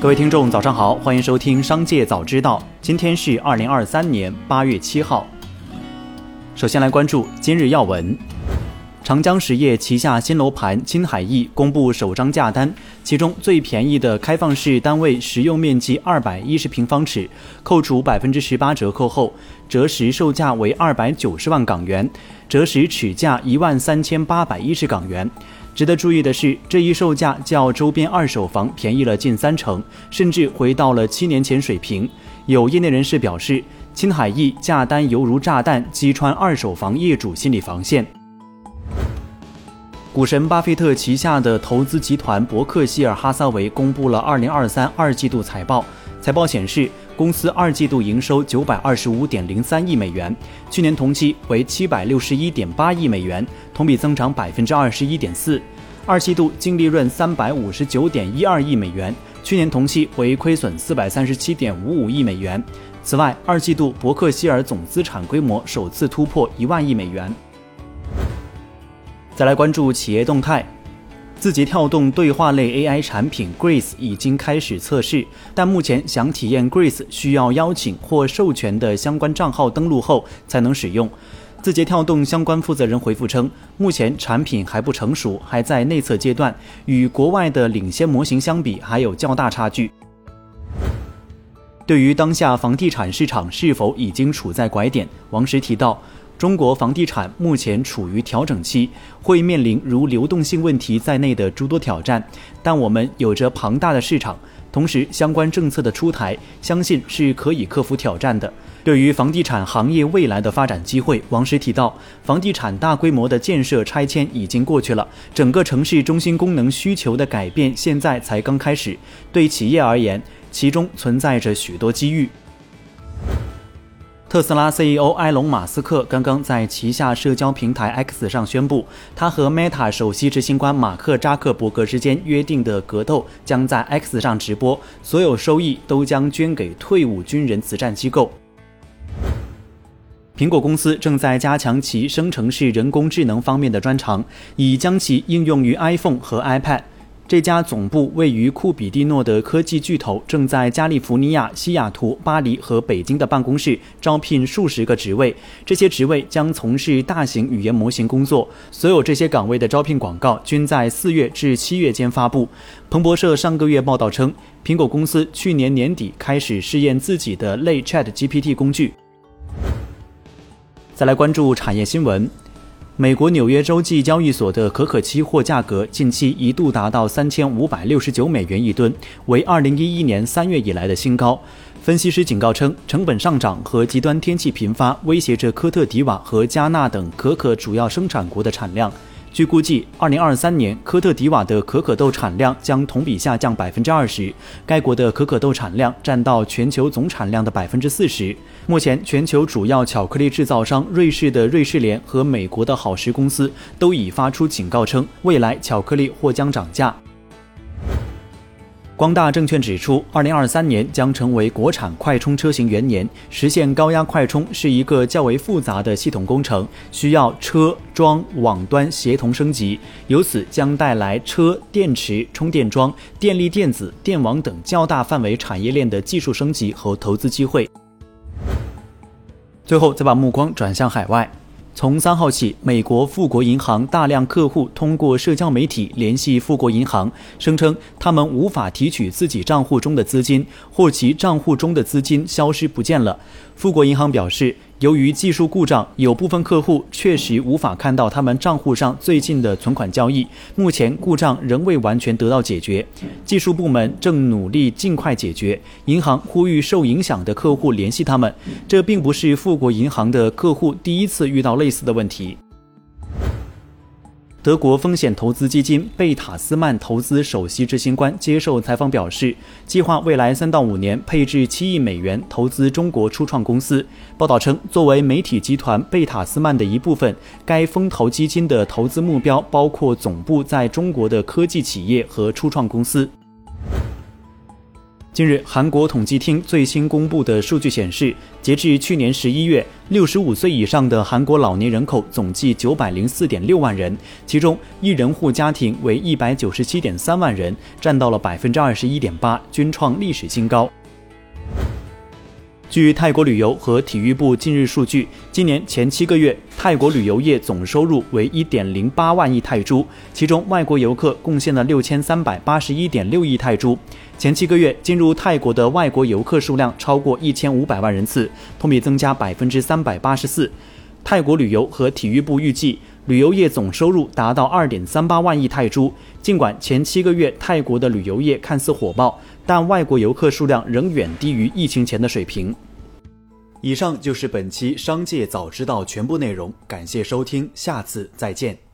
各位听众，早上好，欢迎收听《商界早知道》。今天是二零二三年八月七号。首先来关注今日要闻：长江实业旗下新楼盘金海逸公布首张价单，其中最便宜的开放式单位实用面积二百一十平方尺，扣除百分之十八折扣后，折实售价为二百九十万港元，折实尺价一万三千八百一十港元。值得注意的是，这一售价较周边二手房便宜了近三成，甚至回到了七年前水平。有业内人士表示，青海逸价单犹如炸弹，击穿二手房业主心理防线。股神巴菲特旗下的投资集团伯克希尔哈撒韦公布了二零二三二季度财报。财报显示，公司二季度营收九百二十五点零三亿美元，去年同期为七百六十一点八亿美元，同比增长百分之二十一点四。二季度净利润三百五十九点一二亿美元，去年同期为亏损四百三十七点五五亿美元。此外，二季度伯克希尔总资产规模首次突破一万亿美元。再来关注企业动态。字节跳动对话类 AI 产品 Grace 已经开始测试，但目前想体验 Grace 需要邀请或授权的相关账号登录后才能使用。字节跳动相关负责人回复称，目前产品还不成熟，还在内测阶段，与国外的领先模型相比还有较大差距。对于当下房地产市场是否已经处在拐点，王石提到。中国房地产目前处于调整期，会面临如流动性问题在内的诸多挑战，但我们有着庞大的市场，同时相关政策的出台，相信是可以克服挑战的。对于房地产行业未来的发展机会，王石提到，房地产大规模的建设拆迁已经过去了，整个城市中心功能需求的改变现在才刚开始，对企业而言，其中存在着许多机遇。特斯拉 CEO 埃隆·马斯克刚刚在旗下社交平台 X 上宣布，他和 Meta 首席执行官马克·扎克伯格之间约定的格斗将在 X 上直播，所有收益都将捐给退伍军人慈善机构。苹果公司正在加强其生成式人工智能方面的专长，以将其应用于 iPhone 和 iPad。这家总部位于库比蒂诺的科技巨头正在加利福尼亚、西雅图、巴黎和北京的办公室招聘数十个职位，这些职位将从事大型语言模型工作。所有这些岗位的招聘广告均在四月至七月间发布。彭博社上个月报道称，苹果公司去年年底开始试验自己的类 Chat GPT 工具。再来关注产业新闻。美国纽约州际交易所的可可期货价格近期一度达到三千五百六十九美元一吨，为二零一一年三月以来的新高。分析师警告称，成本上涨和极端天气频发威胁着科特迪瓦和加纳等可可主要生产国的产量。据估计，二零二三年科特迪瓦的可可豆产量将同比下降百分之二十。该国的可可豆产量占到全球总产量的百分之四十。目前，全球主要巧克力制造商瑞士的瑞士联和美国的好时公司都已发出警告称，未来巧克力或将涨价。光大证券指出，二零二三年将成为国产快充车型元年。实现高压快充是一个较为复杂的系统工程，需要车桩网端协同升级，由此将带来车、电池、充电桩、电力电子、电网等较大范围产业链的技术升级和投资机会。最后，再把目光转向海外。从三号起，美国富国银行大量客户通过社交媒体联系富国银行，声称他们无法提取自己账户中的资金，或其账户中的资金消失不见了。富国银行表示。由于技术故障，有部分客户确实无法看到他们账户上最近的存款交易。目前故障仍未完全得到解决，技术部门正努力尽快解决。银行呼吁受影响的客户联系他们。这并不是富国银行的客户第一次遇到类似的问题。德国风险投资基金贝塔斯曼投资首席执行官接受采访表示，计划未来三到五年配置七亿美元投资中国初创公司。报道称，作为媒体集团贝塔斯曼的一部分，该风投基金的投资目标包括总部在中国的科技企业和初创公司。近日，韩国统计厅最新公布的数据显示，截至去年十一月，六十五岁以上的韩国老年人口总计九百零四点六万人，其中一人户家庭为一百九十七点三万人，占到了百分之二十一点八，均创历史新高。据泰国旅游和体育部近日数据，今年前七个月，泰国旅游业总收入为一点零八万亿泰铢，其中外国游客贡献了六千三百八十一点六亿泰铢。前七个月进入泰国的外国游客数量超过一千五百万人次，同比增加百分之三百八十四。泰国旅游和体育部预计，旅游业总收入达到二点三八万亿泰铢。尽管前七个月泰国的旅游业看似火爆，但外国游客数量仍远低于疫情前的水平。以上就是本期《商界早知道》全部内容，感谢收听，下次再见。